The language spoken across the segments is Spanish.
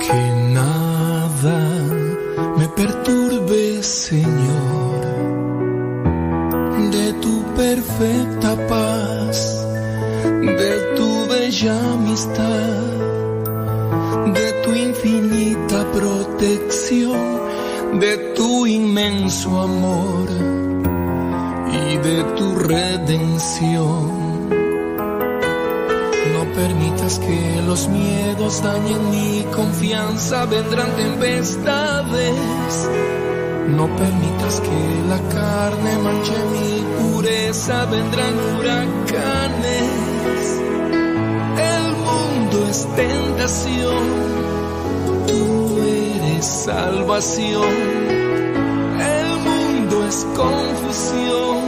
Que nada me perturbe, Señor, de tu perfecta paz, de tu bella amistad, de tu infinita protección, de tu inmenso amor y de tu redención. Permitas que los miedos dañen mi confianza, vendrán tempestades. No permitas que la carne manche mi pureza, vendrán huracanes. El mundo es tentación, tú eres salvación. El mundo es confusión,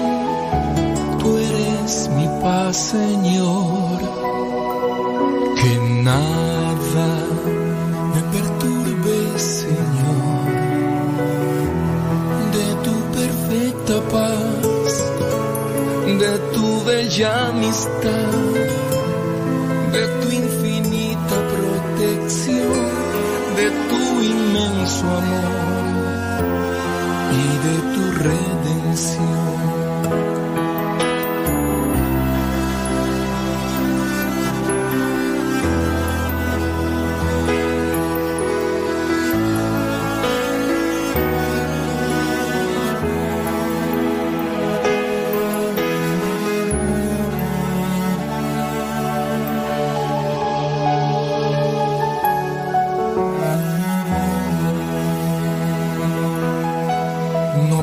tú eres mi paz, Señor. Nada me perturbe, Señor, de tu perfecta paz, de tu bella amistad, de tu infinita protección, de tu inmenso amor y de tu redención.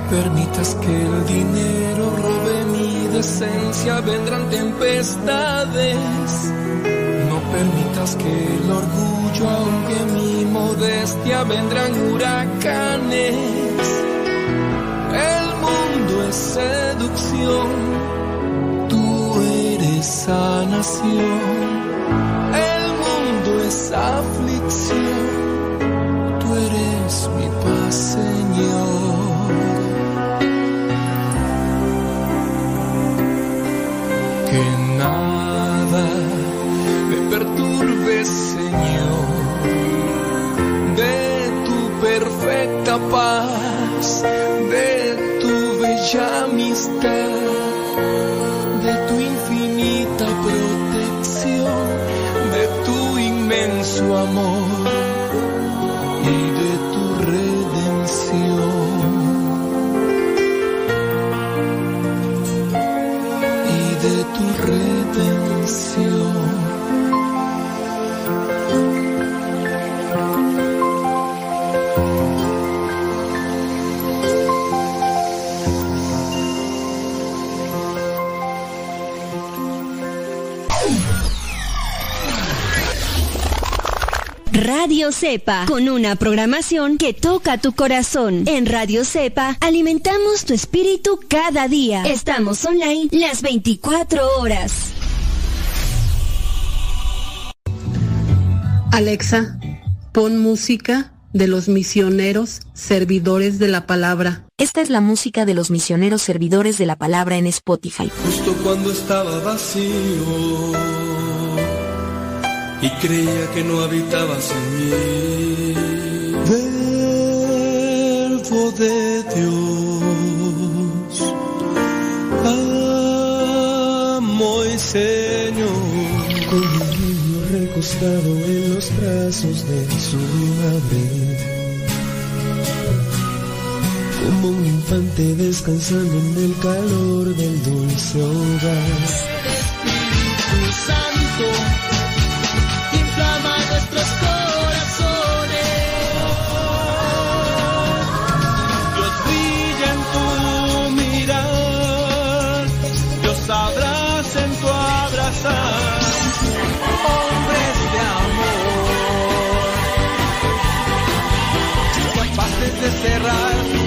Permitas que el dinero robe mi decencia, vendrán tempestades. No permitas que el orgullo ahogue mi modestia, vendrán huracanes. El mundo es seducción, tú eres sanación. El mundo es aflicción, tú eres mi paz, Señor. Que nada me perturbe, Señor, de tu perfecta paz, de tu bella amistad, de tu infinita protección, de tu inmenso amor Radio Cepa, con una programación que toca tu corazón. En Radio Cepa alimentamos tu espíritu cada día. Estamos online las 24 horas. Alexa, pon música de los misioneros servidores de la palabra. Esta es la música de los misioneros servidores de la palabra en Spotify. Justo cuando estaba vacío y creía que no habitabas en mí. Verbo de Dios, amo y Señor. Con un niño recostado en los brazos de su madre. Como un infante descansando en el calor del dulce hogar. Espíritu Santo, nuestros corazones. Dios brilla en tu mirar, Dios abraza en tu abrazar. Hombres de amor, capaces de cerrar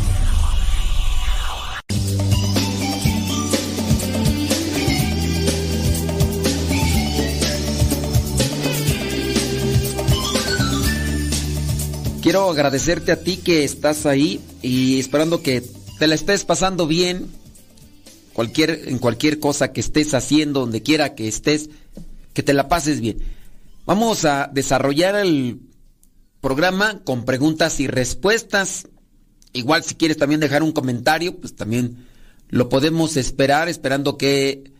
Quiero agradecerte a ti que estás ahí y esperando que te la estés pasando bien. Cualquier, en cualquier cosa que estés haciendo, donde quiera que estés, que te la pases bien. Vamos a desarrollar el programa con preguntas y respuestas. Igual si quieres también dejar un comentario, pues también lo podemos esperar, esperando que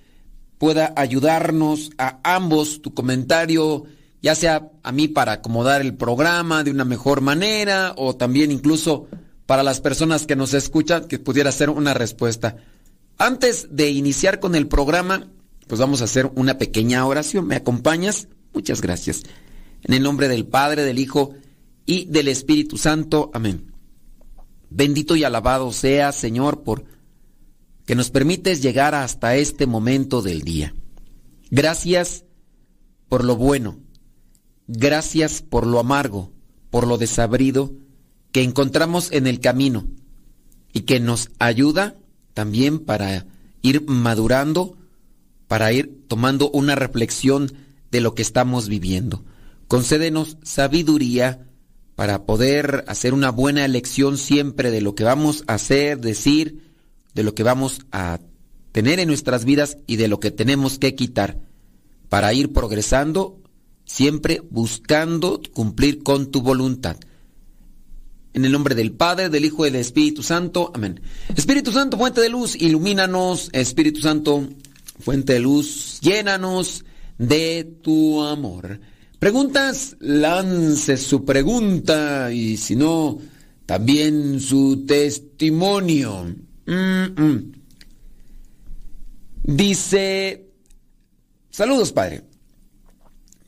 pueda ayudarnos a ambos tu comentario ya sea a mí para acomodar el programa de una mejor manera o también incluso para las personas que nos escuchan que pudiera ser una respuesta. Antes de iniciar con el programa, pues vamos a hacer una pequeña oración. ¿Me acompañas? Muchas gracias. En el nombre del Padre, del Hijo y del Espíritu Santo. Amén. Bendito y alabado sea, Señor, por que nos permites llegar hasta este momento del día. Gracias por lo bueno Gracias por lo amargo, por lo desabrido que encontramos en el camino y que nos ayuda también para ir madurando, para ir tomando una reflexión de lo que estamos viviendo. Concédenos sabiduría para poder hacer una buena elección siempre de lo que vamos a hacer, decir, de lo que vamos a tener en nuestras vidas y de lo que tenemos que quitar para ir progresando siempre buscando cumplir con tu voluntad. En el nombre del Padre, del Hijo y del Espíritu Santo. Amén. Espíritu Santo, fuente de luz, ilumínanos. Espíritu Santo, fuente de luz, llénanos de tu amor. Preguntas, lance su pregunta y si no, también su testimonio. Mm, mm. Dice, saludos Padre.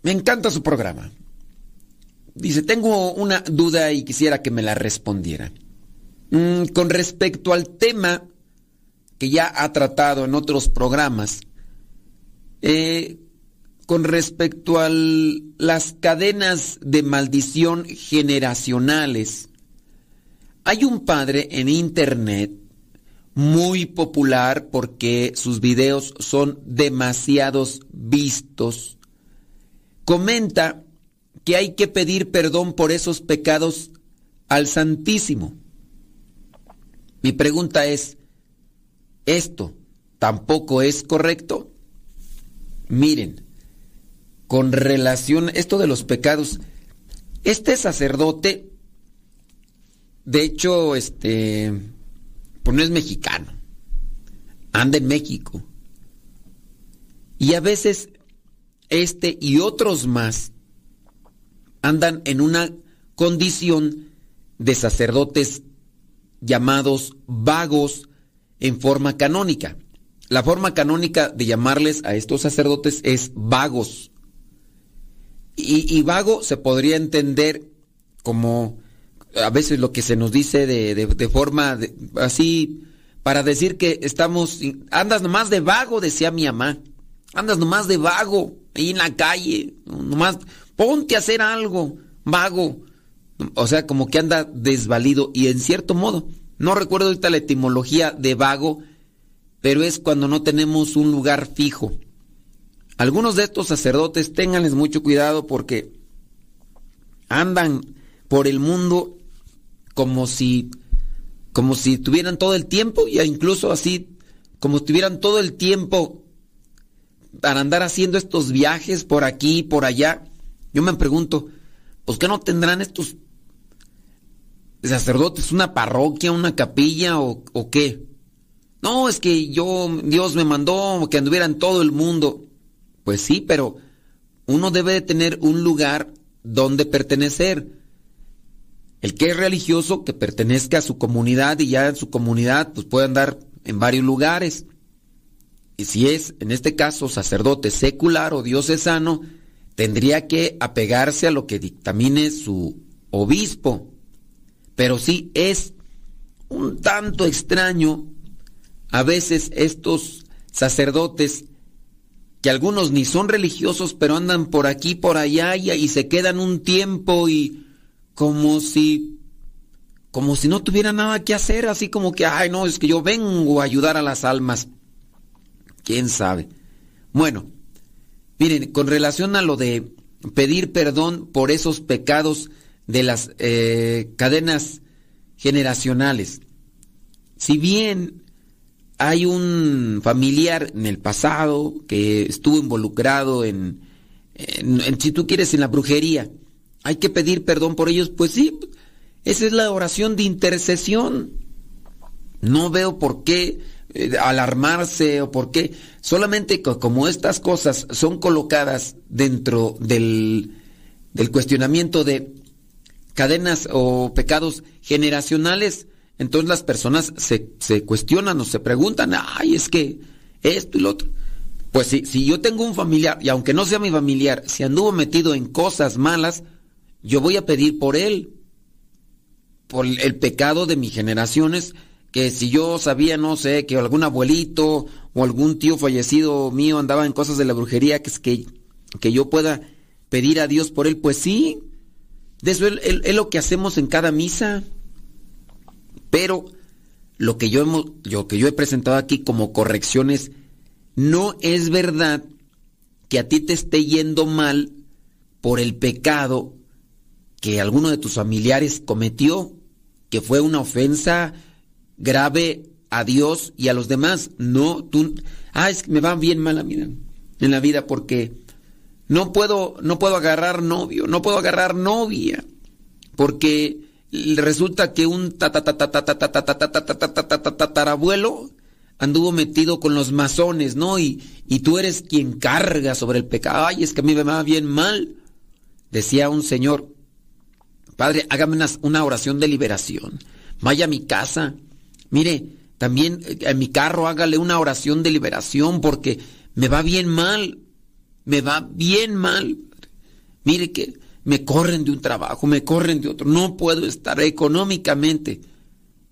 Me encanta su programa. Dice, tengo una duda y quisiera que me la respondiera. Mm, con respecto al tema que ya ha tratado en otros programas, eh, con respecto a las cadenas de maldición generacionales, hay un padre en internet muy popular porque sus videos son demasiados vistos comenta que hay que pedir perdón por esos pecados al Santísimo. Mi pregunta es, ¿esto tampoco es correcto? Miren, con relación esto de los pecados, este sacerdote, de hecho, este, pues no es mexicano, anda en México. Y a veces este y otros más andan en una condición de sacerdotes llamados vagos en forma canónica. La forma canónica de llamarles a estos sacerdotes es vagos. Y, vago se podría entender como a veces lo que se nos dice de, forma así para decir que estamos, andas nomás de vago, decía mi mamá, andas nomás de vago ahí en la calle, nomás ponte a hacer algo, vago. O sea, como que anda desvalido y en cierto modo, no recuerdo ahorita la etimología de vago, pero es cuando no tenemos un lugar fijo. Algunos de estos sacerdotes, ténganles mucho cuidado porque andan por el mundo como si como si tuvieran todo el tiempo y incluso así como si tuvieran todo el tiempo para andar haciendo estos viajes por aquí y por allá. Yo me pregunto, ¿pues qué no tendrán estos sacerdotes una parroquia, una capilla o, o qué? No, es que yo, Dios me mandó que anduviera en todo el mundo. Pues sí, pero uno debe de tener un lugar donde pertenecer. El que es religioso, que pertenezca a su comunidad y ya en su comunidad pues puede andar en varios lugares. Y si es, en este caso, sacerdote secular o diocesano, tendría que apegarse a lo que dictamine su obispo. Pero si es un tanto extraño a veces estos sacerdotes que algunos ni son religiosos, pero andan por aquí, por allá y, y se quedan un tiempo y como si como si no tuviera nada que hacer, así como que, ay, no, es que yo vengo a ayudar a las almas. ¿Quién sabe? Bueno, miren, con relación a lo de pedir perdón por esos pecados de las eh, cadenas generacionales, si bien hay un familiar en el pasado que estuvo involucrado en, en, si tú quieres, en la brujería, hay que pedir perdón por ellos, pues sí, esa es la oración de intercesión. No veo por qué eh, alarmarse o por qué. Solamente como estas cosas son colocadas dentro del, del cuestionamiento de cadenas o pecados generacionales, entonces las personas se, se, cuestionan o se preguntan, ay, es que esto y lo otro. Pues si, si yo tengo un familiar, y aunque no sea mi familiar, si anduvo metido en cosas malas, yo voy a pedir por él por el pecado de mis generaciones, que si yo sabía, no sé, que algún abuelito o algún tío fallecido mío andaba en cosas de la brujería, que, que, que yo pueda pedir a Dios por él, pues sí, eso es, lo que hacemos en cada misa. Pero lo que yo, hemos, lo que yo he presentado aquí como correcciones, no es verdad que a ti te esté yendo mal por el pecado que alguno de tus familiares cometió que fue una ofensa grave a Dios y a los demás. No, tú, ah, es que me va bien mal a mí en la vida porque no puedo, no puedo agarrar novio, no puedo agarrar novia, porque resulta que un tatarabuelo anduvo metido con los masones, ¿no? Y, y tú eres quien carga sobre el pecado. Ay, es que a mí me va bien mal. Decía un señor, Padre, hágame una, oración de liberación. Vaya a mi casa. Mire, también eh, en mi carro hágale una oración de liberación porque me va bien mal. Me va bien mal. Mire que me corren de un trabajo, me corren de otro. No puedo estar económicamente.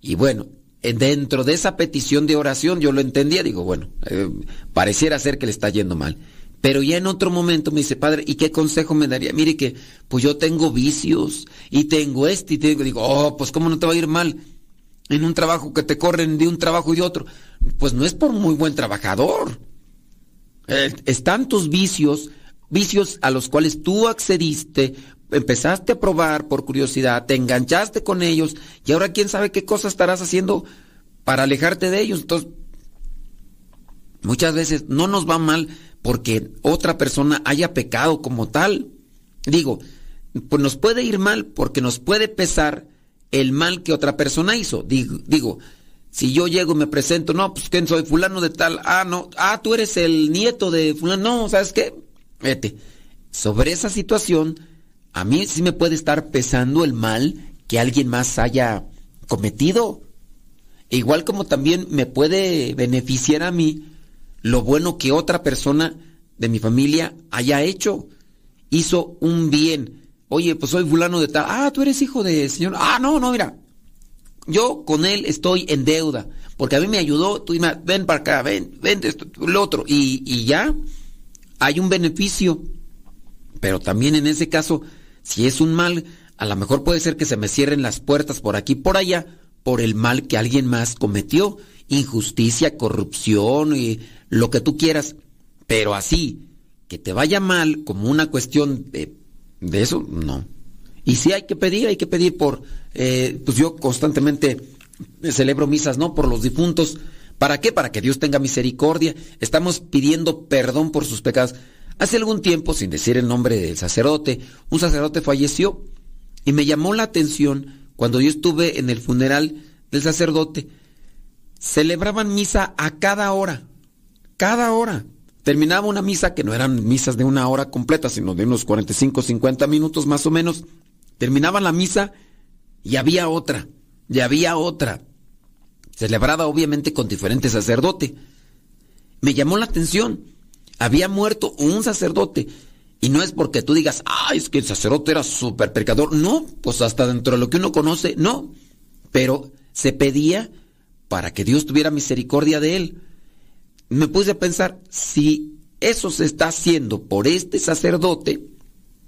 Y bueno, dentro de esa petición de oración yo lo entendía. Digo, bueno, eh, pareciera ser que le está yendo mal. Pero ya en otro momento me dice, padre, ¿y qué consejo me daría? Mire que, pues yo tengo vicios y tengo este y tengo, digo, oh, pues cómo no te va a ir mal en un trabajo que te corren de un trabajo y de otro. Pues no es por muy buen trabajador. Eh, están tus vicios, vicios a los cuales tú accediste, empezaste a probar por curiosidad, te enganchaste con ellos y ahora quién sabe qué cosa estarás haciendo para alejarte de ellos. Entonces, muchas veces no nos va mal porque otra persona haya pecado como tal. Digo, pues nos puede ir mal porque nos puede pesar el mal que otra persona hizo. Digo, si yo llego y me presento, no, pues ¿quién soy? Fulano de tal. Ah, no, ah, tú eres el nieto de fulano. No, ¿sabes qué? Vete. Sobre esa situación, a mí sí me puede estar pesando el mal que alguien más haya cometido. Igual como también me puede beneficiar a mí lo bueno que otra persona de mi familia haya hecho. Hizo un bien. Oye, pues soy fulano de tal. Ah, tú eres hijo de señor. Ah, no, no, mira. Yo con él estoy en deuda. Porque a mí me ayudó. Tú dime, ven para acá, ven, ven, esto, lo otro. Y, y ya hay un beneficio. Pero también en ese caso, si es un mal, a lo mejor puede ser que se me cierren las puertas por aquí, por allá, por el mal que alguien más cometió. Injusticia, corrupción y lo que tú quieras, pero así, que te vaya mal como una cuestión de, eso, no. Y si hay que pedir, hay que pedir por, eh, pues yo constantemente celebro misas, ¿no? Por los difuntos. ¿Para qué? Para que Dios tenga misericordia. Estamos pidiendo perdón por sus pecados. Hace algún tiempo, sin decir el nombre del sacerdote, un sacerdote falleció y me llamó la atención cuando yo estuve en el funeral del sacerdote. Celebraban misa a cada hora cada hora. Terminaba una misa que no eran misas de una hora completa, sino de unos 45, 50 minutos más o menos. Terminaba la misa y había otra, y había otra. Celebrada obviamente con diferente sacerdote. Me llamó la atención. Había muerto un sacerdote. Y no es porque tú digas, ah, es que el sacerdote era súper pecador. No, pues hasta dentro de lo que uno conoce, no. Pero se pedía para que Dios tuviera misericordia de él. Me puse a pensar, si eso se está haciendo por este sacerdote,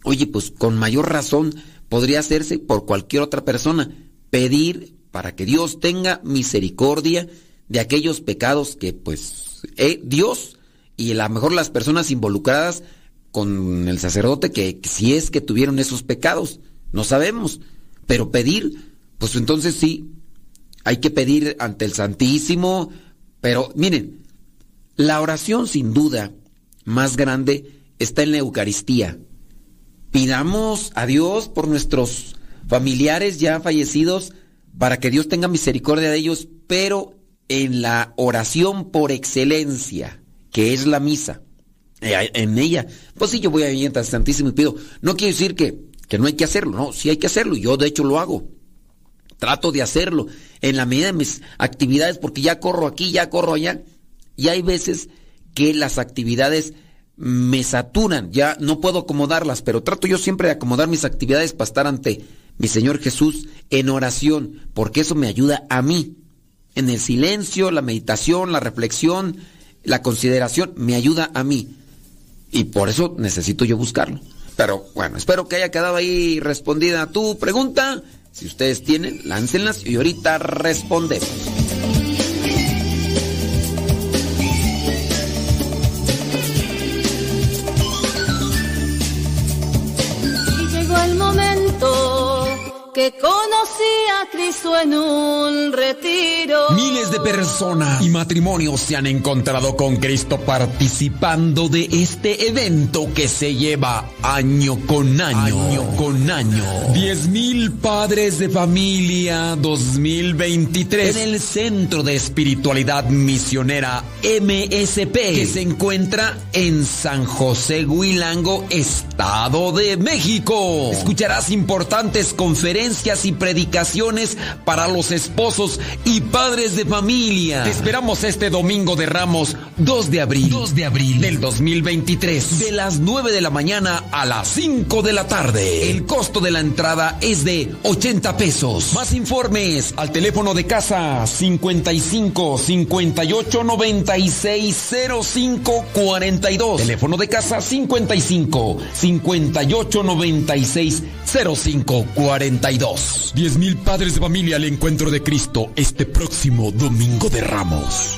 oye, pues con mayor razón podría hacerse por cualquier otra persona, pedir para que Dios tenga misericordia de aquellos pecados que pues eh, Dios y a lo mejor las personas involucradas con el sacerdote que, si es que tuvieron esos pecados, no sabemos, pero pedir, pues entonces sí, hay que pedir ante el Santísimo, pero miren, la oración sin duda más grande está en la Eucaristía. Pidamos a Dios por nuestros familiares ya fallecidos para que Dios tenga misericordia de ellos, pero en la oración por excelencia, que es la misa. Eh, en ella, pues sí, yo voy a ir al Santísimo y pido. No quiere decir que, que no hay que hacerlo, no, sí hay que hacerlo. Yo de hecho lo hago. Trato de hacerlo en la medida de mis actividades, porque ya corro aquí, ya corro allá. Y hay veces que las actividades me saturan, ya no puedo acomodarlas, pero trato yo siempre de acomodar mis actividades para estar ante mi Señor Jesús en oración, porque eso me ayuda a mí. En el silencio, la meditación, la reflexión, la consideración, me ayuda a mí. Y por eso necesito yo buscarlo. Pero bueno, espero que haya quedado ahí respondida tu pregunta. Si ustedes tienen, láncenlas y ahorita respondemos. Que conocí a Cristo en un retiro. Miles de personas y matrimonios se han encontrado con Cristo participando de este evento que se lleva año con año, año con año. Diez mil padres de familia 2023 en el Centro de Espiritualidad Misionera MSP que se encuentra en San José Huilango, Estado de México. Escucharás importantes conferencias y predicaciones para los esposos y padres de familia. Te esperamos este domingo de Ramos 2 de abril, 2 de abril del 2023, de las 9 de la mañana a las 5 de la tarde. El costo de la entrada es de 80 pesos. Más informes al teléfono de casa 55 58 96 05 42. Teléfono de casa 55 58 96 05 42. Diez mil padres de familia al encuentro de Cristo este próximo domingo de Ramos.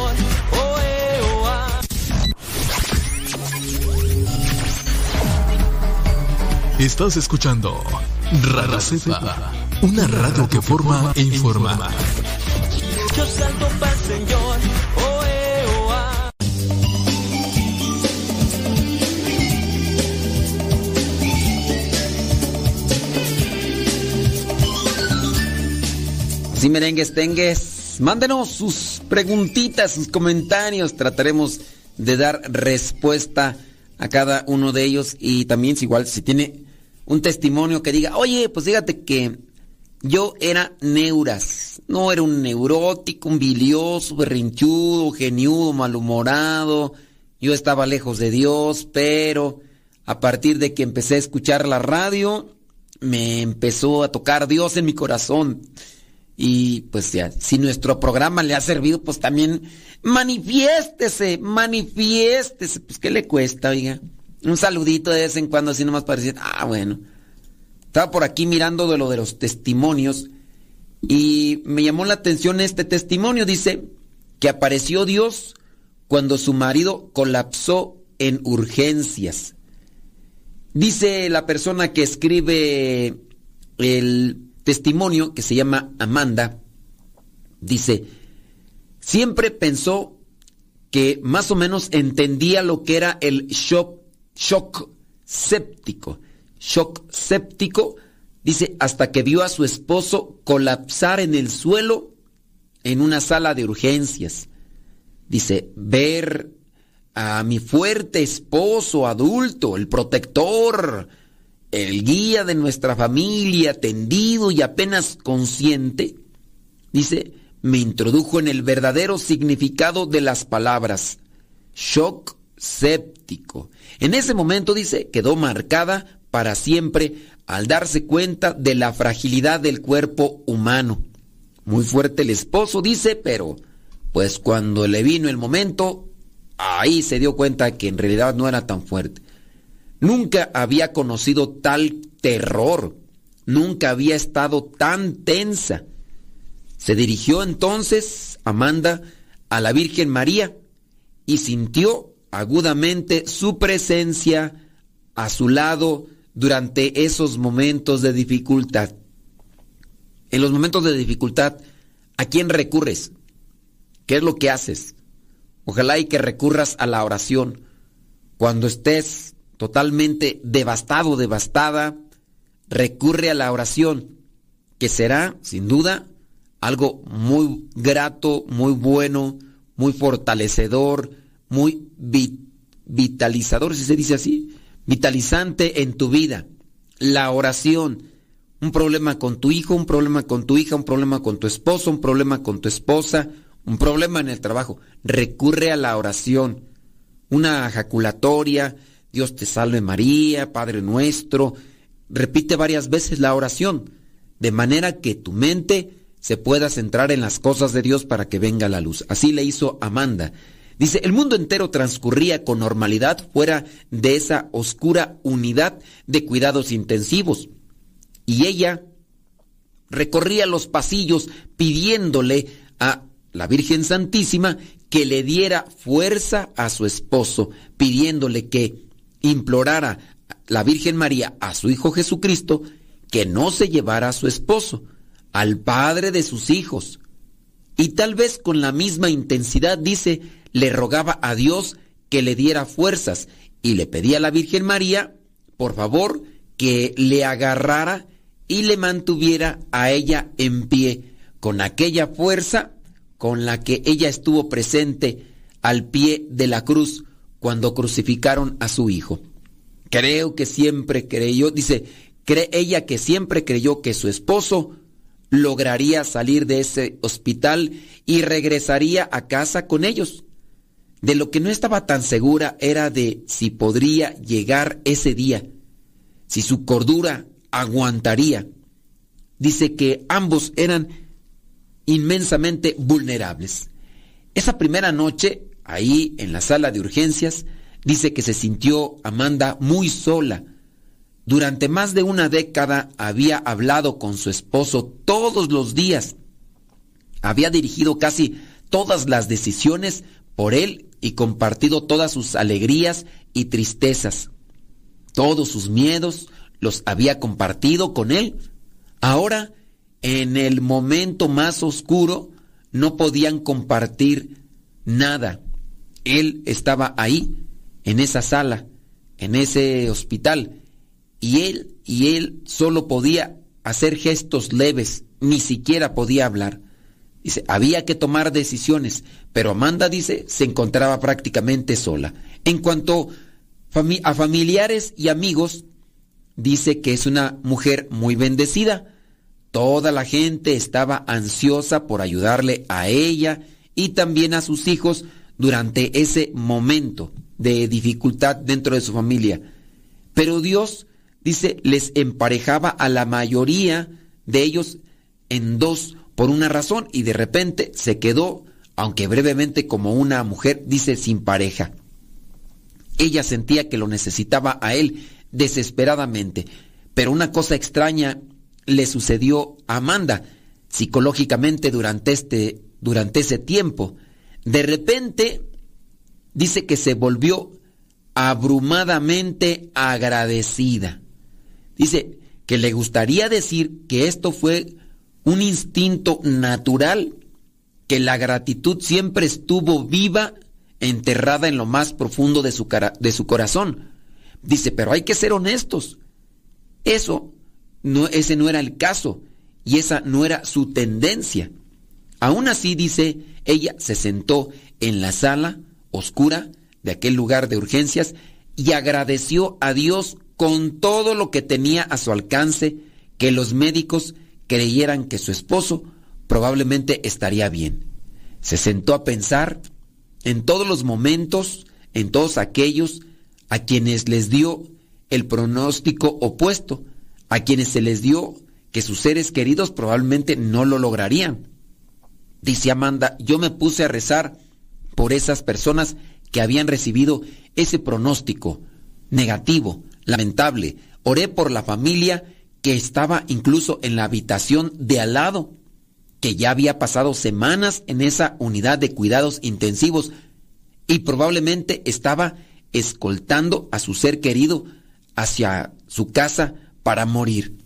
Estás escuchando Radio Sepa, una radio que forma e informa. Yo salto para el Señor. Sí, merengues, tengues, mándenos sus preguntitas, sus comentarios. Trataremos de dar respuesta a cada uno de ellos y también si igual si tiene un testimonio que diga, oye, pues fíjate que yo era neuras, no era un neurótico, un bilioso, berrinchudo, geniudo, malhumorado, yo estaba lejos de Dios, pero a partir de que empecé a escuchar la radio, me empezó a tocar Dios en mi corazón. Y pues ya, si nuestro programa le ha servido, pues también manifiéstese, manifiéstese. Pues, ¿qué le cuesta, oiga? Un saludito de vez en cuando, así nomás para decir, ah, bueno. Estaba por aquí mirando de lo de los testimonios y me llamó la atención este testimonio. Dice que apareció Dios cuando su marido colapsó en urgencias. Dice la persona que escribe el testimonio, que se llama Amanda, dice, siempre pensó que más o menos entendía lo que era el shock, shock séptico. Shock séptico, dice, hasta que vio a su esposo colapsar en el suelo en una sala de urgencias. Dice, ver a mi fuerte esposo adulto, el protector, el guía de nuestra familia, tendido y apenas consciente, dice, me introdujo en el verdadero significado de las palabras. Shock séptico. En ese momento, dice, quedó marcada para siempre al darse cuenta de la fragilidad del cuerpo humano. Muy fuerte el esposo, dice, pero pues cuando le vino el momento, ahí se dio cuenta que en realidad no era tan fuerte. Nunca había conocido tal terror, nunca había estado tan tensa. Se dirigió entonces Amanda a la Virgen María y sintió agudamente su presencia a su lado durante esos momentos de dificultad. En los momentos de dificultad, ¿a quién recurres? ¿Qué es lo que haces? Ojalá y que recurras a la oración. Cuando estés totalmente devastado, devastada, recurre a la oración, que será, sin duda, algo muy grato, muy bueno, muy fortalecedor, muy vitalizador, si se dice así, vitalizante en tu vida. La oración, un problema con tu hijo, un problema con tu hija, un problema con tu esposo, un problema con tu esposa, un problema en el trabajo, recurre a la oración, una ejaculatoria, Dios te salve María, Padre nuestro, repite varias veces la oración, de manera que tu mente se pueda centrar en las cosas de Dios para que venga la luz. Así le hizo Amanda. Dice, el mundo entero transcurría con normalidad fuera de esa oscura unidad de cuidados intensivos. Y ella recorría los pasillos pidiéndole a la Virgen Santísima que le diera fuerza a su esposo, pidiéndole que implorara la Virgen María a su Hijo Jesucristo que no se llevara a su esposo, al padre de sus hijos. Y tal vez con la misma intensidad, dice, le rogaba a Dios que le diera fuerzas y le pedía a la Virgen María, por favor, que le agarrara y le mantuviera a ella en pie con aquella fuerza con la que ella estuvo presente al pie de la cruz cuando crucificaron a su hijo. Creo que siempre creyó, dice, cree ella que siempre creyó que su esposo lograría salir de ese hospital y regresaría a casa con ellos. De lo que no estaba tan segura era de si podría llegar ese día, si su cordura aguantaría. Dice que ambos eran inmensamente vulnerables. Esa primera noche, ahí en la sala de urgencias, dice que se sintió Amanda muy sola. Durante más de una década había hablado con su esposo todos los días. Había dirigido casi todas las decisiones por él y compartido todas sus alegrías y tristezas. Todos sus miedos los había compartido con él. Ahora en el momento más oscuro no podían compartir nada. Él estaba ahí, en esa sala, en ese hospital, y él y él solo podía hacer gestos leves, ni siquiera podía hablar. Dice, había que tomar decisiones, pero Amanda dice, se encontraba prácticamente sola. En cuanto a familiares y amigos, dice que es una mujer muy bendecida Toda la gente estaba ansiosa por ayudarle a ella y también a sus hijos durante ese momento de dificultad dentro de su familia. Pero Dios, dice, les emparejaba a la mayoría de ellos en dos por una razón y de repente se quedó, aunque brevemente como una mujer, dice, sin pareja. Ella sentía que lo necesitaba a él desesperadamente Pero una cosa extraña le sucedió a Amanda psicológicamente durante, este, durante ese tiempo. De repente dice que se volvió abrumadamente agradecida. Dice que le gustaría decir que esto fue un instinto natural, que la gratitud siempre estuvo viva, enterrada en lo más profundo de su, de su corazón. Dice, pero hay que ser honestos. Eso, no, ese no era el caso y esa no era su tendencia. Aún así, dice, ella se sentó en la sala oscura de aquel lugar de urgencias y agradeció a Dios con todo lo que tenía a su alcance que los médicos creyeran que su esposo probablemente estaría bien. Se sentó a pensar en todos los momentos, en todos aquellos a quienes les dio el pronóstico opuesto, a quienes se les dio que sus seres queridos probablemente no lo lograrían. Dice Amanda, yo me puse a rezar por esas personas que habían recibido ese pronóstico negativo, lamentable. Oré por la familia que estaba incluso en la habitación de al lado, que ya había pasado semanas en esa unidad de cuidados intensivos y probablemente estaba escoltando a su ser querido hacia su casa para morir.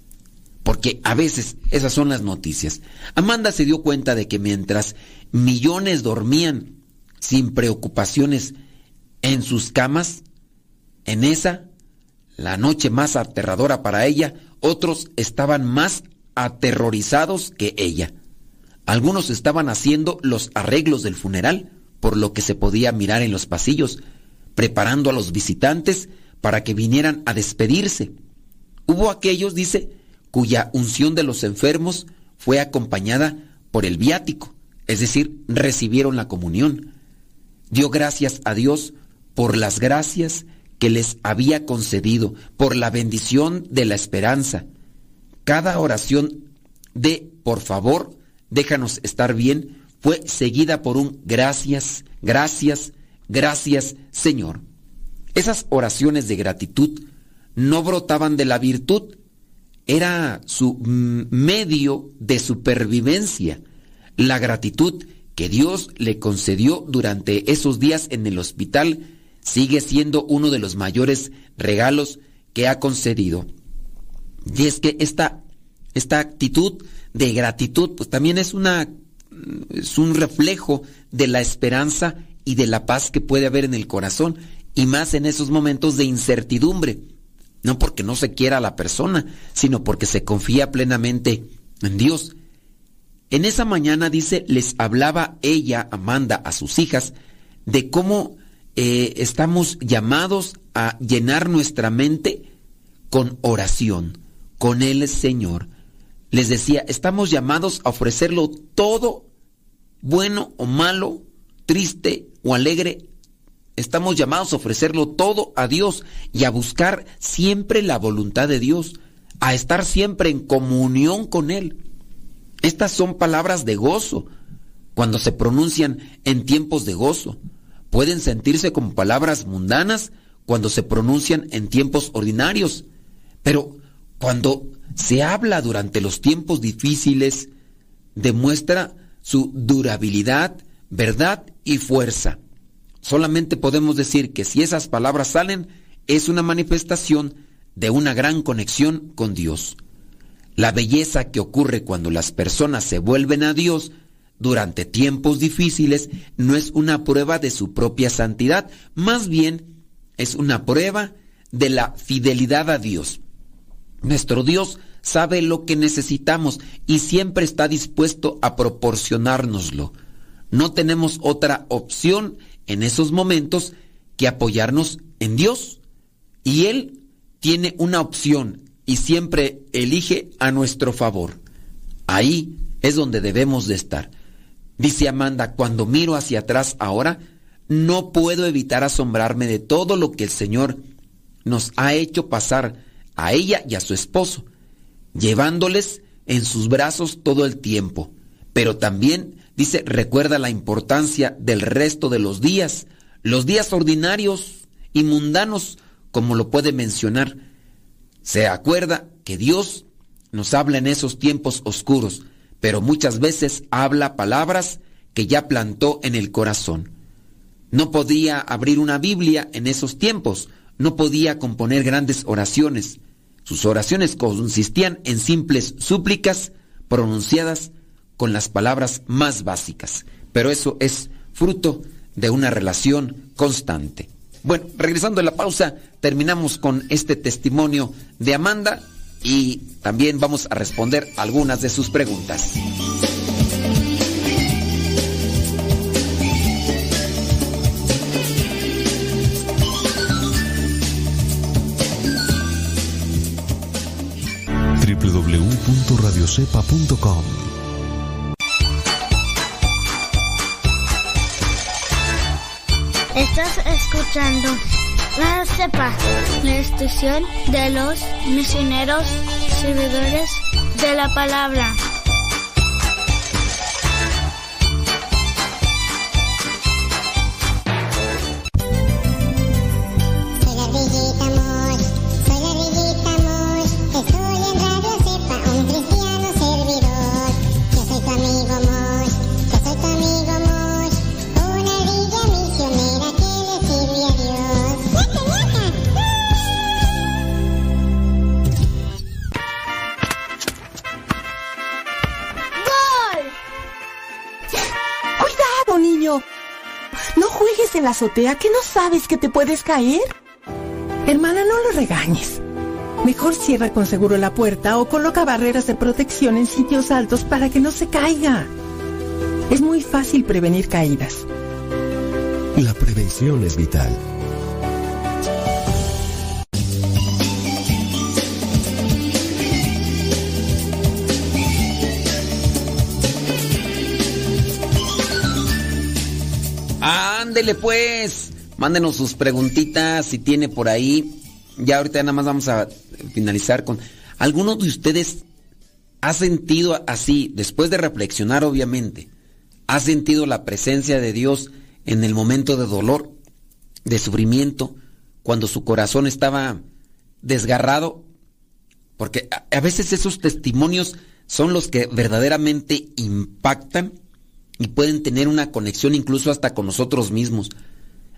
Porque a veces esas son las noticias. Amanda se dio cuenta de que mientras millones dormían sin preocupaciones en sus camas, en esa, la noche más aterradora para ella, otros estaban más aterrorizados que ella. Algunos estaban haciendo los arreglos del funeral, por lo que se podía mirar en los pasillos, preparando a los visitantes para que vinieran a despedirse. Hubo aquellos, dice, cuya unción de los enfermos fue acompañada por el viático, es decir, recibieron la comunión. Dio gracias a Dios por las gracias que les había concedido, por la bendición de la esperanza. Cada oración de, por favor, déjanos estar bien, fue seguida por un gracias, gracias, gracias, Señor. Esas oraciones de gratitud no brotaban de la virtud, era su medio de supervivencia. La gratitud que Dios le concedió durante esos días en el hospital sigue siendo uno de los mayores regalos que ha concedido. Y es que esta, esta actitud de gratitud, pues también es una es un reflejo de la esperanza y de la paz que puede haber en el corazón, y más en esos momentos de incertidumbre. No porque no se quiera a la persona, sino porque se confía plenamente en Dios. En esa mañana, dice, les hablaba ella, Amanda, a sus hijas, de cómo eh, estamos llamados a llenar nuestra mente con oración, con el Señor. Les decía, estamos llamados a ofrecerlo todo, bueno o malo, triste o alegre. Estamos llamados a ofrecerlo todo a Dios y a buscar siempre la voluntad de Dios, a estar siempre en comunión con Él. Estas son palabras de gozo cuando se pronuncian en tiempos de gozo pueden sentirse como palabras mundanas cuando se pronuncian en tiempos ordinarios, pero cuando se habla durante los tiempos difíciles, demuestra su durabilidad, verdad y fuerza. Solamente podemos decir que si esas palabras salen, es una manifestación de una gran conexión con Dios. La belleza que ocurre cuando las personas se vuelven a Dios durante tiempos difíciles no es una prueba de su propia santidad, más bien es una prueba de la fidelidad a Dios. Nuestro Dios sabe lo que necesitamos y siempre está dispuesto a proporcionárnoslo. No tenemos otra opción en esos momentos que apoyarnos en Dios. Y Él tiene una opción y siempre elige a nuestro favor. Ahí es donde debemos de estar. Dice Amanda, cuando miro hacia atrás ahora, no puedo evitar asombrarme de todo lo que el Señor nos ha hecho pasar a ella y a su esposo, llevándoles en sus brazos todo el tiempo. Pero también, dice, recuerda la importancia del resto de los días, los días ordinarios y mundanos, como lo puede mencionar. Se acuerda que Dios nos habla en esos tiempos oscuros, pero muchas veces habla palabras que ya plantó en el corazón. No podía abrir una Biblia en esos tiempos, no podía componer grandes oraciones. Sus oraciones consistían en simples súplicas pronunciadas con las palabras más básicas, pero eso es fruto de una relación constante. Bueno, regresando a la pausa, terminamos con este testimonio de Amanda y también vamos a responder algunas de sus preguntas. www.radiocepa.com Estás escuchando La Cepa, la estación de los misioneros servidores de la palabra. Azotea que no sabes que te puedes caer. Hermana, no lo regañes. Mejor cierra con seguro la puerta o coloca barreras de protección en sitios altos para que no se caiga. Es muy fácil prevenir caídas. La prevención es vital. Ándele pues, mándenos sus preguntitas si tiene por ahí. Ya ahorita nada más vamos a finalizar con... ¿Alguno de ustedes ha sentido así, después de reflexionar obviamente, ha sentido la presencia de Dios en el momento de dolor, de sufrimiento, cuando su corazón estaba desgarrado? Porque a, a veces esos testimonios son los que verdaderamente impactan y pueden tener una conexión incluso hasta con nosotros mismos.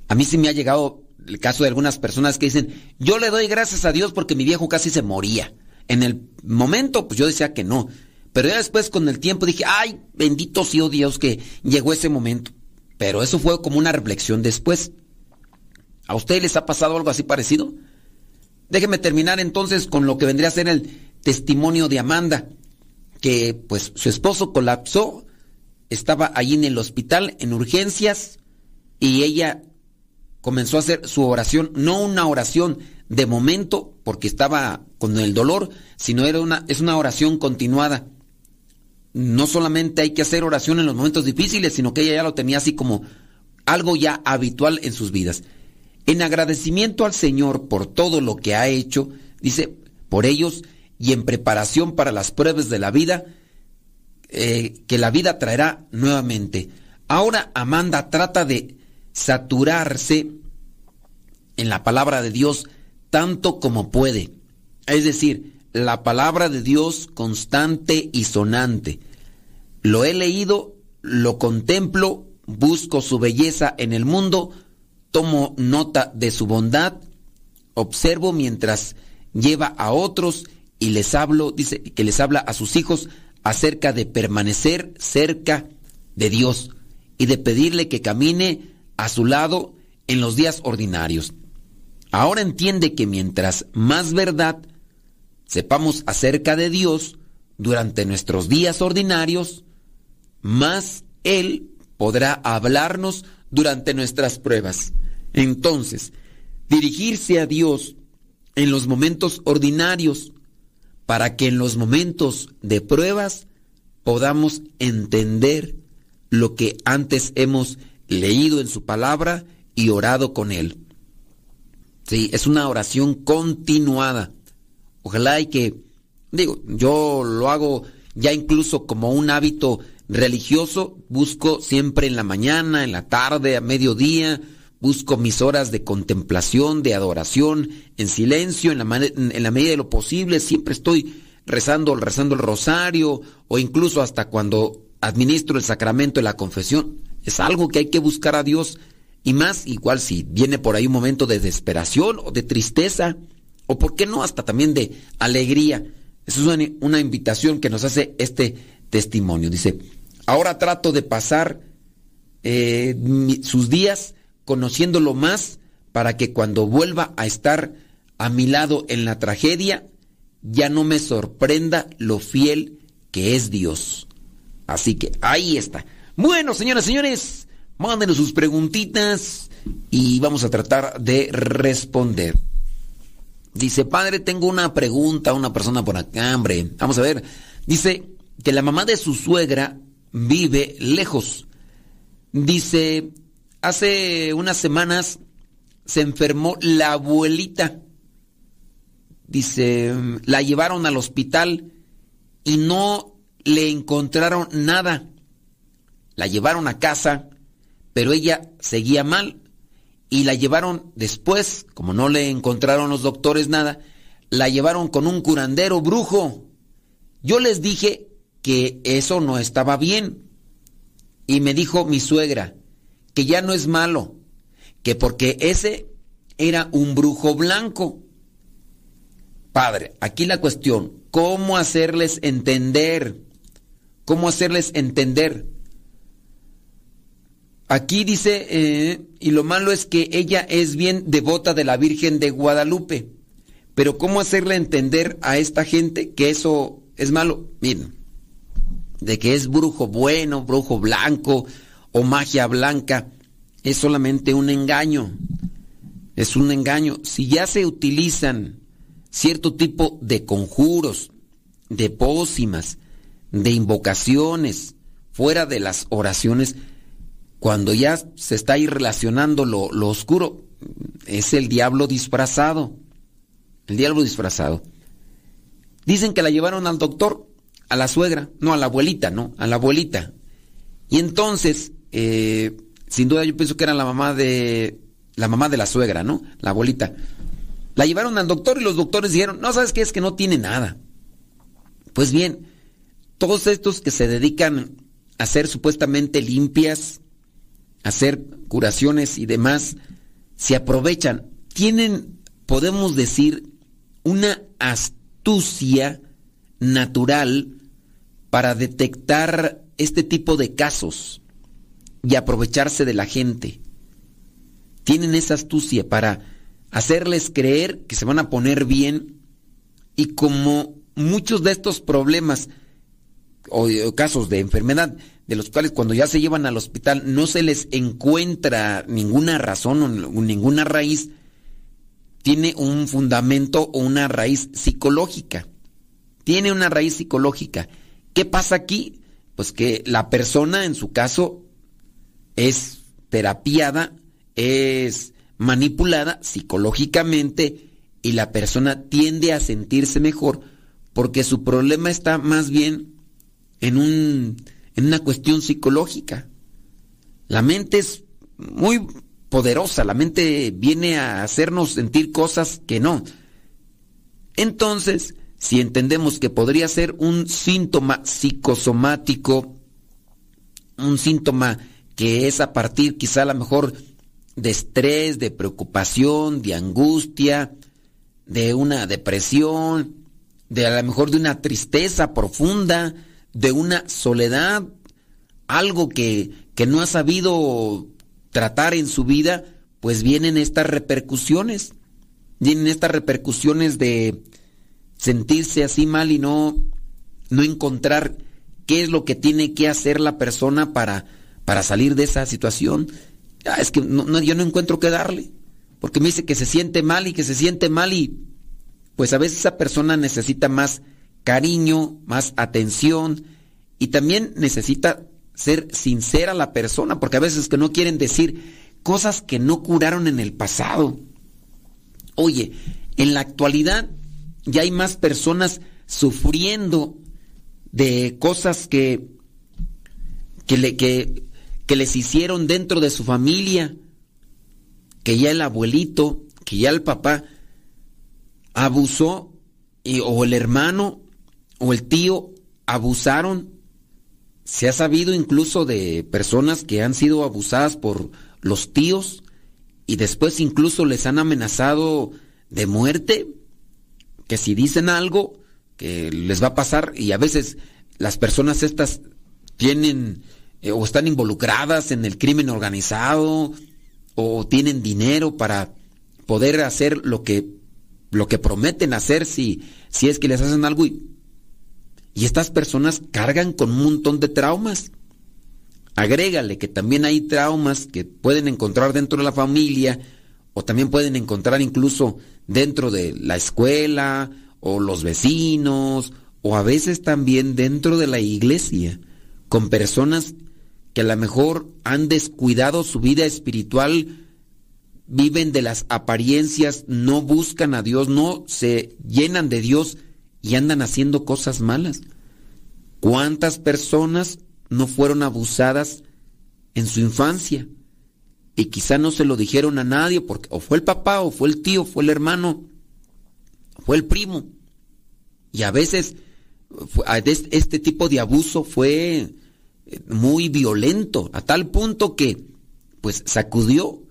A mí sí me ha llegado el caso de algunas personas que dicen, yo le doy gracias a Dios porque mi viejo casi se moría. En el momento, pues yo decía que no. Pero ya después con el tiempo dije, ay, bendito sea Dios que llegó ese momento. Pero eso fue como una reflexión después. ¿A ustedes les ha pasado algo así parecido? Déjenme terminar entonces con lo que vendría a ser el testimonio de Amanda, que pues su esposo colapsó, estaba allí en el hospital en urgencias y ella comenzó a hacer su oración, no una oración de momento porque estaba con el dolor, sino era una es una oración continuada. No solamente hay que hacer oración en los momentos difíciles, sino que ella ya lo tenía así como algo ya habitual en sus vidas. En agradecimiento al Señor por todo lo que ha hecho, dice, por ellos y en preparación para las pruebas de la vida, eh, que la vida traerá nuevamente. Ahora Amanda trata de saturarse en la palabra de Dios tanto como puede. Es decir, la palabra de Dios constante y sonante. Lo he leído, lo contemplo, busco su belleza en el mundo, tomo nota de su bondad, observo mientras lleva a otros y les hablo, dice que les habla a sus hijos acerca de permanecer cerca de Dios y de pedirle que camine a su lado en los días ordinarios. Ahora entiende que mientras más verdad sepamos acerca de Dios durante nuestros días ordinarios, más Él podrá hablarnos durante nuestras pruebas. Entonces, dirigirse a Dios en los momentos ordinarios para que en los momentos de pruebas podamos entender lo que antes hemos leído en su palabra y orado con Él. Sí, es una oración continuada. Ojalá y que, digo, yo lo hago ya incluso como un hábito religioso, busco siempre en la mañana, en la tarde, a mediodía, busco mis horas de contemplación, de adoración, en silencio, en la, en la medida de lo posible, siempre estoy rezando, rezando el rosario, o incluso hasta cuando administro el sacramento de la confesión. Es algo que hay que buscar a Dios, y más igual si viene por ahí un momento de desesperación o de tristeza, o por qué no, hasta también de alegría. Esa es una, invitación que nos hace este testimonio. Dice, ahora trato de pasar eh, sus días conociéndolo más para que cuando vuelva a estar a mi lado en la tragedia, ya no me sorprenda lo fiel que es Dios. Así que ahí está. Bueno, señoras y señores, mándenos sus preguntitas y vamos a tratar de responder. Dice, padre, tengo una pregunta, una persona por acá, hombre. Vamos a ver. Dice que la mamá de su suegra vive lejos. Dice, hace unas semanas se enfermó la abuelita. Dice, la llevaron al hospital y no le encontraron nada. La llevaron a casa, pero ella seguía mal y la llevaron después, como no le encontraron los doctores nada, la llevaron con un curandero brujo. Yo les dije que eso no estaba bien. Y me dijo mi suegra que ya no es malo, que porque ese era un brujo blanco. Padre, aquí la cuestión, ¿cómo hacerles entender? ¿Cómo hacerles entender? Aquí dice, eh, y lo malo es que ella es bien devota de la Virgen de Guadalupe. Pero ¿cómo hacerle entender a esta gente que eso es malo? Miren, de que es brujo bueno, brujo blanco o magia blanca, es solamente un engaño. Es un engaño. Si ya se utilizan cierto tipo de conjuros, de pócimas, de invocaciones, fuera de las oraciones, cuando ya se está ahí relacionando lo, lo oscuro, es el diablo disfrazado. El diablo disfrazado. Dicen que la llevaron al doctor, a la suegra, no a la abuelita, no, a la abuelita. Y entonces, eh, sin duda yo pienso que era la mamá de la mamá de la suegra, ¿no? La abuelita. La llevaron al doctor y los doctores dijeron, no, ¿sabes qué? Es que no tiene nada. Pues bien, todos estos que se dedican a ser supuestamente limpias, a hacer curaciones y demás, se aprovechan. Tienen, podemos decir, una astucia natural para detectar este tipo de casos y aprovecharse de la gente. Tienen esa astucia para hacerles creer que se van a poner bien y como muchos de estos problemas o, o casos de enfermedad de los cuales cuando ya se llevan al hospital no se les encuentra ninguna razón o ninguna raíz, tiene un fundamento o una raíz psicológica. Tiene una raíz psicológica. ¿Qué pasa aquí? Pues que la persona en su caso es terapiada, es manipulada psicológicamente y la persona tiende a sentirse mejor porque su problema está más bien en, un, en una cuestión psicológica. La mente es muy poderosa, la mente viene a hacernos sentir cosas que no. Entonces, si entendemos que podría ser un síntoma psicosomático, un síntoma que es a partir quizá a lo mejor de estrés, de preocupación, de angustia, de una depresión, de a lo mejor de una tristeza profunda, de una soledad, algo que, que no ha sabido tratar en su vida, pues vienen estas repercusiones, vienen estas repercusiones de sentirse así mal y no, no encontrar qué es lo que tiene que hacer la persona para, para salir de esa situación. Ah, es que yo no encuentro qué darle, porque me dice que se siente mal y que se siente mal y pues a veces esa persona necesita más cariño, más atención y también necesita ser sincera la persona, porque a veces que no quieren decir cosas que no curaron en el pasado. Oye, en la actualidad ya hay más personas sufriendo de cosas que, que, le, que, que les hicieron dentro de su familia que ya el abuelito, que ya el papá abusó y, o el hermano o el tío abusaron. Se ha sabido incluso de personas que han sido abusadas por los tíos y después incluso les han amenazado de muerte, que si dicen algo que les va a pasar y a veces las personas estas tienen eh, o están involucradas en el crimen organizado o tienen dinero para poder hacer lo que lo que prometen hacer si si es que les hacen algo y, y estas personas cargan con un montón de traumas. Agrégale que también hay traumas que pueden encontrar dentro de la familia o también pueden encontrar incluso dentro de la escuela o los vecinos o a veces también dentro de la iglesia con personas que a lo mejor han descuidado su vida espiritual, viven de las apariencias, no buscan a Dios, no se llenan de Dios y andan haciendo cosas malas. ¿Cuántas personas no fueron abusadas en su infancia? Y quizá no se lo dijeron a nadie porque o fue el papá, o fue el tío, fue el hermano, fue el primo. Y a veces este tipo de abuso fue muy violento, a tal punto que pues sacudió,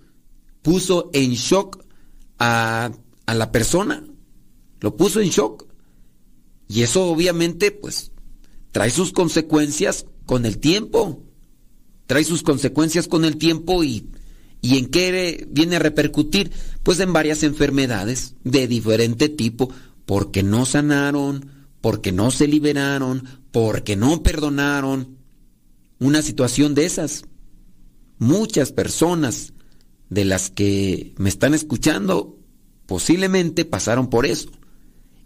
puso en shock a, a la persona, lo puso en shock. Y eso obviamente pues trae sus consecuencias con el tiempo, trae sus consecuencias con el tiempo y, y en qué viene a repercutir, pues en varias enfermedades de diferente tipo, porque no sanaron, porque no se liberaron, porque no perdonaron, una situación de esas. Muchas personas de las que me están escuchando posiblemente pasaron por eso.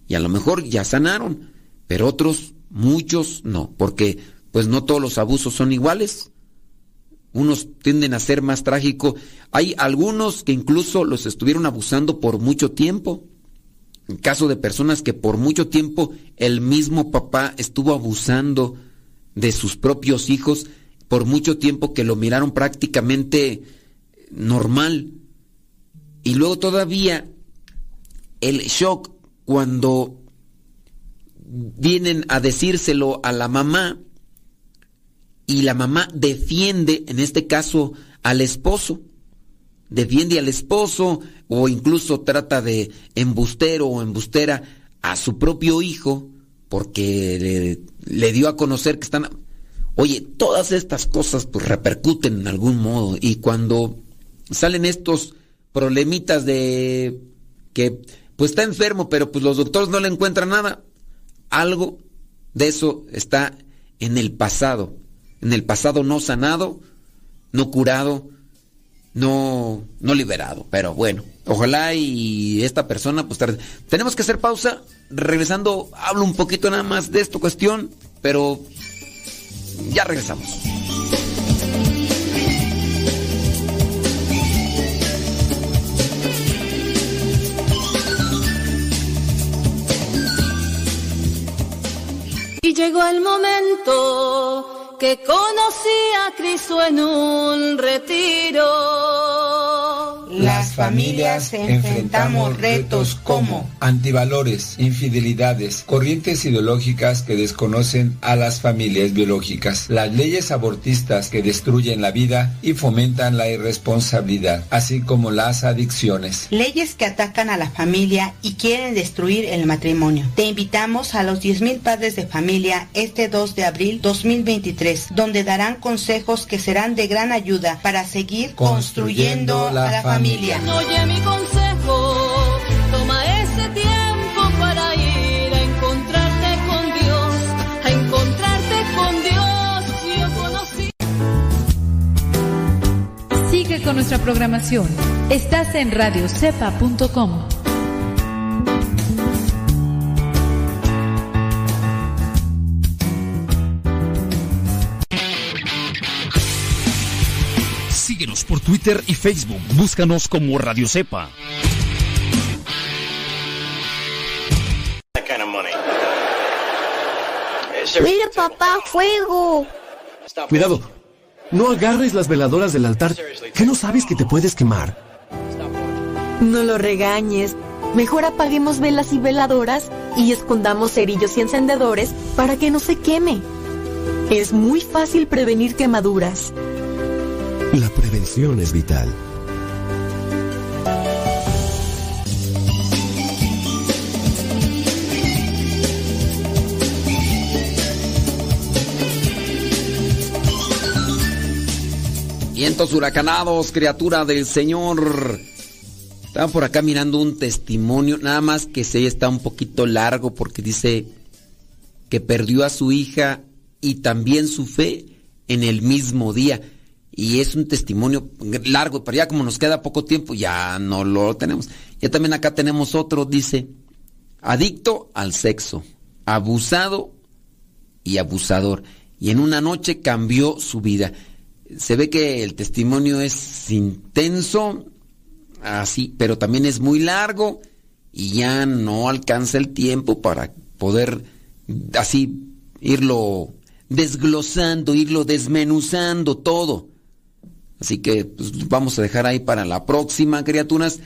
Y a lo mejor ya sanaron, pero otros, muchos no, porque pues no todos los abusos son iguales. Unos tienden a ser más trágicos. Hay algunos que incluso los estuvieron abusando por mucho tiempo. En caso de personas que por mucho tiempo el mismo papá estuvo abusando de sus propios hijos por mucho tiempo que lo miraron prácticamente normal. Y luego todavía el shock cuando vienen a decírselo a la mamá y la mamá defiende, en este caso, al esposo. Defiende al esposo o incluso trata de embustero o embustera a su propio hijo porque le, dio a conocer que están... Oye, todas estas cosas pues repercuten en algún modo. Y cuando salen estos problemitas de que pues está enfermo, pero pues los doctores no le encuentran nada, algo de eso está en el pasado, en el pasado no sanado, no curado, no no liberado, pero bueno, ojalá y esta persona pues tarde. Tenemos que hacer pausa regresando, hablo un poquito nada más de esta cuestión, pero ya regresamos. Y llegó el momento que conocí a Cristo en un retiro familias enfrentamos retos como antivalores, infidelidades, corrientes ideológicas que desconocen a las familias biológicas, las leyes abortistas que destruyen la vida y fomentan la irresponsabilidad, así como las adicciones. Leyes que atacan a la familia y quieren destruir el matrimonio. Te invitamos a los 10.000 padres de familia este 2 de abril 2023, donde darán consejos que serán de gran ayuda para seguir construyendo, la, la familia Oye mi consejo, toma ese tiempo para ir a encontrarte con Dios, a encontrarte con Dios. Yo conocí. Sigue con nuestra programación. Estás en radiocepa.com. por Twitter y Facebook. Búscanos como Radio Cepa. Mira, papá, fuego. Cuidado. No agarres las veladoras del altar, que no sabes que te puedes quemar. No lo regañes. Mejor apaguemos velas y veladoras y escondamos cerillos y encendedores para que no se queme. Es muy fácil prevenir quemaduras. La prevención es vital. Vientos huracanados, criatura del Señor. Estaba por acá mirando un testimonio, nada más que se está un poquito largo porque dice que perdió a su hija y también su fe en el mismo día. Y es un testimonio largo, pero ya como nos queda poco tiempo, ya no lo tenemos. Ya también acá tenemos otro, dice, adicto al sexo, abusado y abusador. Y en una noche cambió su vida se ve que el testimonio es intenso, así, pero también es muy largo y ya no alcanza el tiempo para poder así irlo desglosando, irlo desmenuzando todo. Así que pues, vamos a dejar ahí para la próxima, criaturas.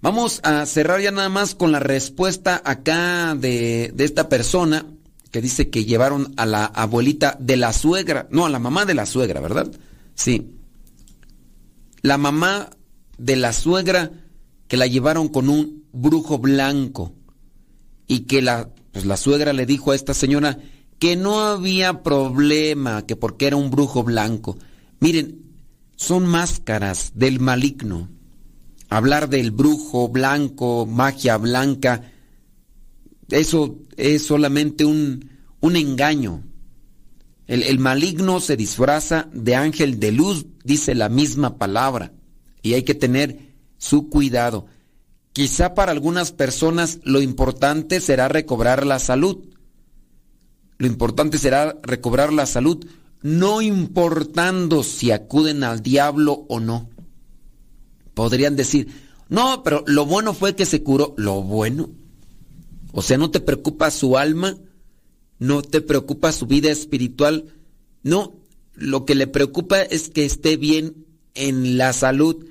Vamos a cerrar ya nada más con la respuesta acá de, de esta persona que dice que llevaron a la abuelita de la suegra, no, a la mamá de la suegra, ¿verdad? Sí. La mamá de la suegra que la llevaron con un brujo blanco y que la, pues la suegra le dijo a esta señora que no había problema, que porque era un brujo blanco. Miren, son máscaras del maligno. Hablar del brujo blanco, magia blanca, eso es solamente un, un engaño. El, el, maligno se disfraza de ángel de luz, dice la misma palabra, y hay que tener su cuidado. Quizá para algunas personas lo importante será recobrar la salud. Lo importante será recobrar la salud, no importando si acuden al diablo o no. Podrían decir, no, pero lo bueno fue que se curó. Lo bueno o sea, no te preocupa su alma, no te preocupa su vida espiritual, no, lo que le preocupa es que esté bien en la salud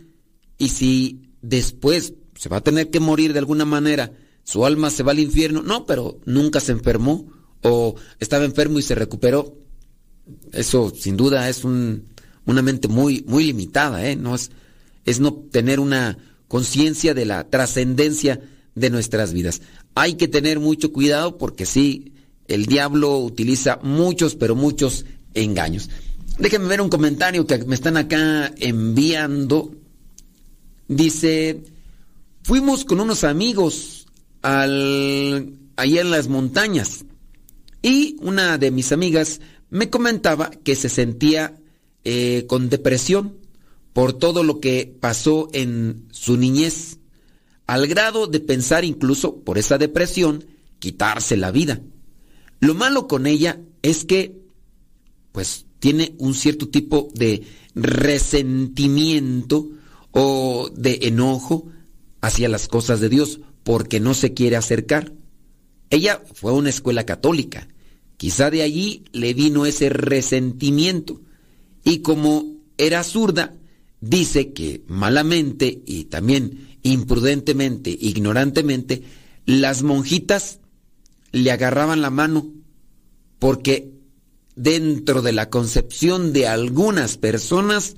y si después se va a tener que morir de alguna manera, su alma se va al infierno, no, pero nunca se enfermó o estaba enfermo y se recuperó. Eso sin duda es un, una mente muy, muy limitada, ¿eh? No es, es no tener una conciencia de la trascendencia de nuestras vidas. Hay que tener mucho cuidado porque sí, el diablo utiliza muchos, pero muchos engaños. Déjenme ver un comentario que me están acá enviando. Dice, fuimos con unos amigos al, allá en las montañas y una de mis amigas me comentaba que se sentía eh, con depresión por todo lo que pasó en su niñez al grado de pensar incluso por esa depresión quitarse la vida. Lo malo con ella es que pues tiene un cierto tipo de resentimiento o de enojo hacia las cosas de Dios porque no se quiere acercar. Ella fue a una escuela católica. Quizá de allí le vino ese resentimiento. Y como era zurda, dice que malamente y también imprudentemente, ignorantemente, las monjitas le agarraban la mano porque dentro de la concepción de algunas personas,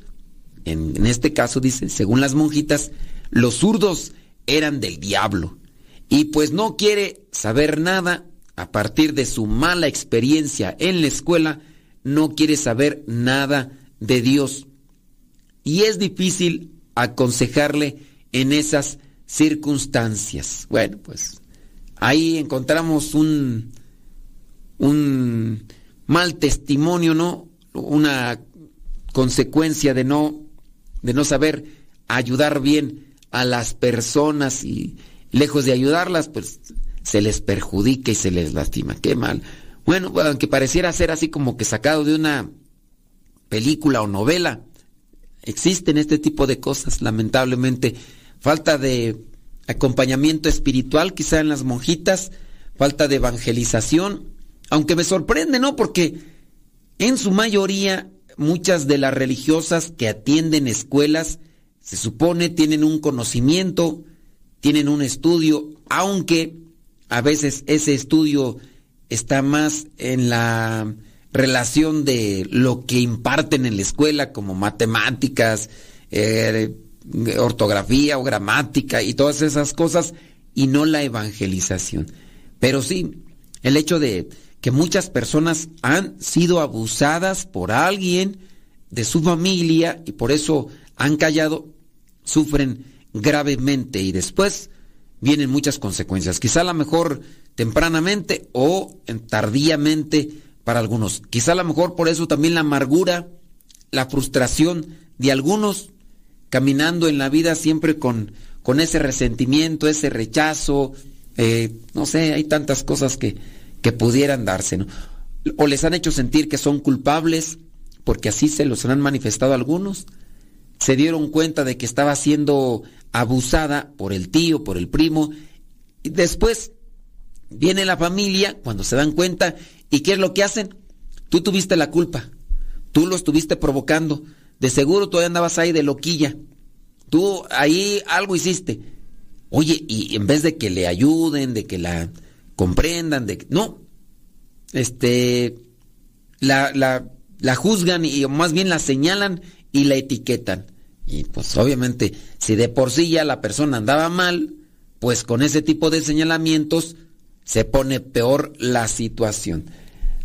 en, este caso dice, según las monjitas, los zurdos eran del diablo. Y pues no quiere saber nada a partir de su mala experiencia en la escuela, no quiere saber nada de Dios. Y es difícil aconsejarle en esas circunstancias. Bueno, pues ahí encontramos un, un mal testimonio, ¿no? Una consecuencia de no, de no saber ayudar bien a las personas y lejos de ayudarlas, pues se les perjudica y se les lastima. Qué mal. Bueno, aunque pareciera ser así como que sacado de una película o novela, existen este tipo de cosas, lamentablemente falta de acompañamiento espiritual quizá en las monjitas, falta de evangelización, aunque me sorprende, ¿no? Porque en su mayoría muchas de las religiosas que atienden escuelas se supone tienen un conocimiento, tienen un estudio, aunque a veces ese estudio está más en la relación de lo que imparten en la escuela, como matemáticas, eh, ortografía o gramática y todas esas cosas, y no la evangelización. Pero sí, el hecho de que muchas personas han sido abusadas por alguien de su familia y por eso han callado, sufren gravemente y después vienen muchas consecuencias. Quizá a lo mejor tempranamente o tardíamente para algunos. Quizá a lo mejor por eso también la amargura, la frustración de algunos caminando en la vida siempre con, con ese resentimiento, ese rechazo, eh, no sé, hay tantas cosas que, que pudieran darse. O les han hecho sentir que son culpables, porque así se los han manifestado algunos. Se dieron cuenta de que estaba siendo abusada por el tío, por el primo. Y después viene la familia, cuando se dan cuenta, ¿y qué es lo que hacen? Tú tuviste la culpa. Tú lo estuviste provocando. De seguro tú andabas ahí de loquilla. Tú ahí algo hiciste. Oye, y en vez de que le ayuden, de que la comprendan, de que. No. Este. La, la, la juzgan y más bien la señalan y la etiquetan. Y pues obviamente, si de por sí ya la persona andaba mal, pues con ese tipo de señalamientos se pone peor la situación.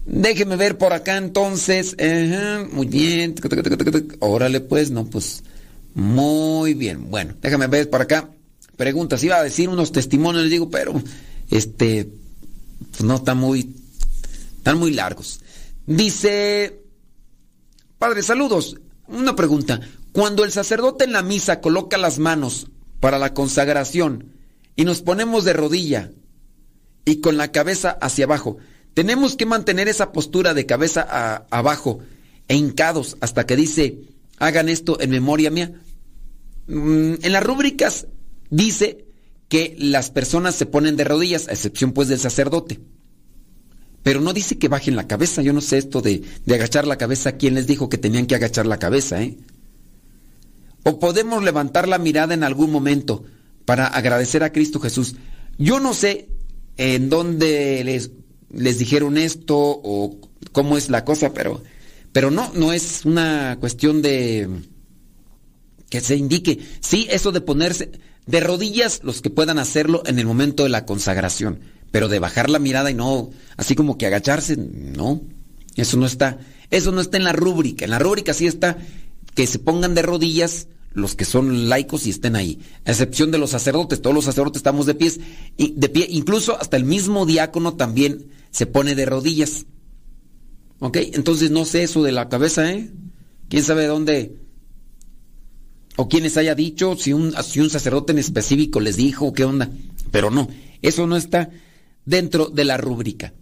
Déjeme ver por acá entonces. muy bien. Órale pues, no, pues. Muy bien. Bueno, déjame ver por acá. Preguntas. Iba a decir unos testimonios, les digo, pero este. Pues no, están muy. Están muy largos. Dice. Padre, saludos. Una pregunta. Cuando el sacerdote en la misa coloca las manos para la consagración y nos ponemos de rodilla y con la cabeza hacia abajo, tenemos que mantener esa postura de cabeza abajo e hincados hasta que dice, hagan esto en memoria mía. Mm, en las rúbricas dice que las personas se ponen de rodillas, a excepción pues del sacerdote. Pero no dice que bajen la cabeza. Yo no sé esto de, de agachar la cabeza. ¿Quién les dijo que tenían que agachar la cabeza? Eh? O podemos levantar la mirada en algún momento para agradecer a Cristo Jesús. Yo no sé en dónde les les dijeron esto o cómo es la cosa, pero, pero no, no es una cuestión de que se indique. Sí, eso de ponerse de rodillas los que puedan hacerlo en el momento de la consagración, pero de bajar la mirada y no, así como que agacharse, no, eso no está, eso no está en la rúbrica. En la rúbrica sí está que se pongan de rodillas los que son laicos y estén ahí, a excepción de los sacerdotes, todos los sacerdotes estamos de pies, y de pie, incluso hasta el mismo diácono también se pone de rodillas. ¿Ok? Entonces no sé eso de la cabeza, ¿eh? ¿Quién sabe dónde? O quienes haya dicho, si un, si un sacerdote en específico les dijo, ¿qué onda? Pero no, eso no está dentro de la rúbrica.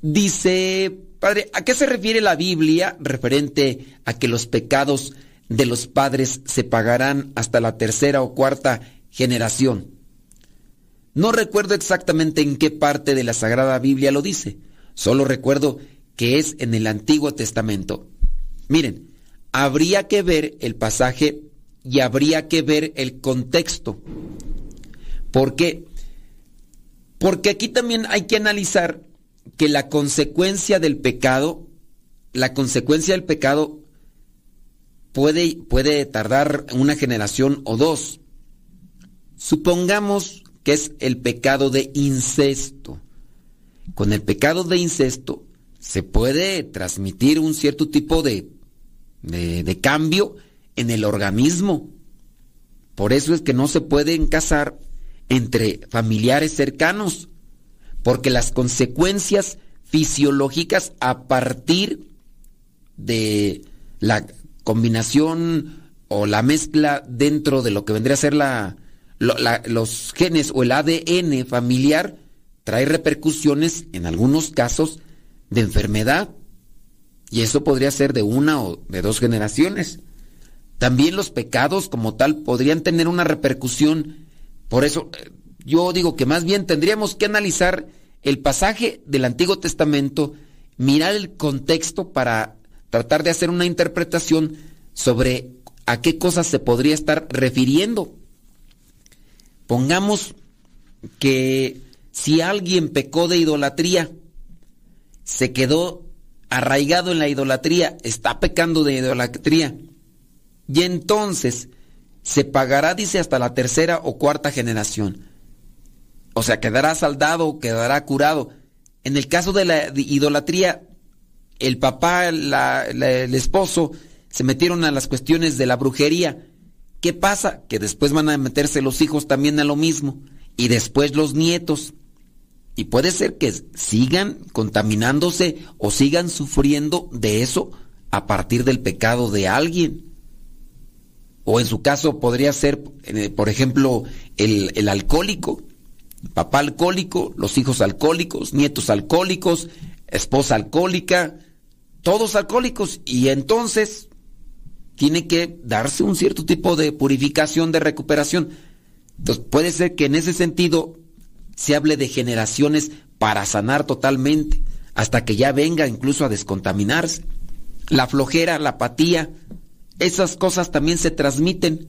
Dice, padre, ¿a qué se refiere la Biblia referente a que los pecados de los padres se pagarán hasta la tercera o cuarta generación? No recuerdo exactamente en qué parte de la Sagrada Biblia lo dice, solo recuerdo que es en el Antiguo Testamento. Miren, habría que ver el pasaje y habría que ver el contexto. ¿Por qué? Porque aquí también hay que analizar que la consecuencia del pecado, la consecuencia del pecado puede, puede tardar una generación o dos. Supongamos que es el pecado de incesto. Con el pecado de incesto se puede transmitir un cierto tipo de, de, cambio en el organismo. Por eso es que no se pueden casar entre familiares cercanos, porque las consecuencias fisiológicas a partir de la combinación o la mezcla dentro de lo que vendría a ser la, los genes o el ADN familiar trae repercusiones en algunos casos de enfermedad. Y eso podría ser de una o de dos generaciones. También los pecados como tal podrían tener una repercusión. Por eso eh, yo digo que más bien tendríamos que analizar el pasaje del Antiguo Testamento, mirar el contexto para tratar de hacer una interpretación sobre a qué cosas se podría estar refiriendo. Pongamos que si alguien pecó de idolatría, se quedó arraigado en la idolatría, está pecando de idolatría, y entonces se pagará, dice, hasta la tercera o cuarta generación. O sea, quedará saldado, quedará curado. En el caso de la idolatría, el papá, el esposo, se metieron a las cuestiones de la brujería. ¿Qué pasa? Que después van a meterse los hijos también a lo mismo. Y después los nietos. Y puede ser que sigan contaminándose o sigan sufriendo de eso a partir del pecado de alguien. O en su caso podría ser, eh, por ejemplo, el alcohólico. Papá alcohólico, los hijos alcohólicos, nietos alcohólicos, esposa alcohólica, todos alcohólicos. Y entonces tiene que darse un cierto tipo de purificación, de recuperación. Entonces puede ser que en ese sentido se hable de generaciones para sanar totalmente, hasta que ya venga incluso a descontaminarse. La flojera, la apatía, esas cosas también se transmiten.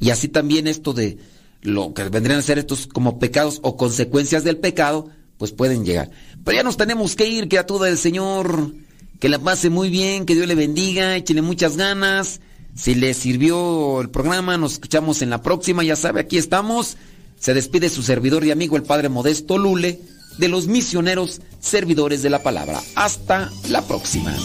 Y así también esto de lo que vendrían a ser estos como pecados o consecuencias del pecado, pues pueden llegar. Pero ya nos tenemos que ir, criatura del Señor. Que la pase muy bien, que Dios le bendiga, échele muchas ganas. Si le sirvió el programa, nos escuchamos en la próxima. Ya sabe, aquí estamos. Se despide su servidor y amigo, el Padre Modesto Lule, de los misioneros servidores de la palabra. Hasta la próxima.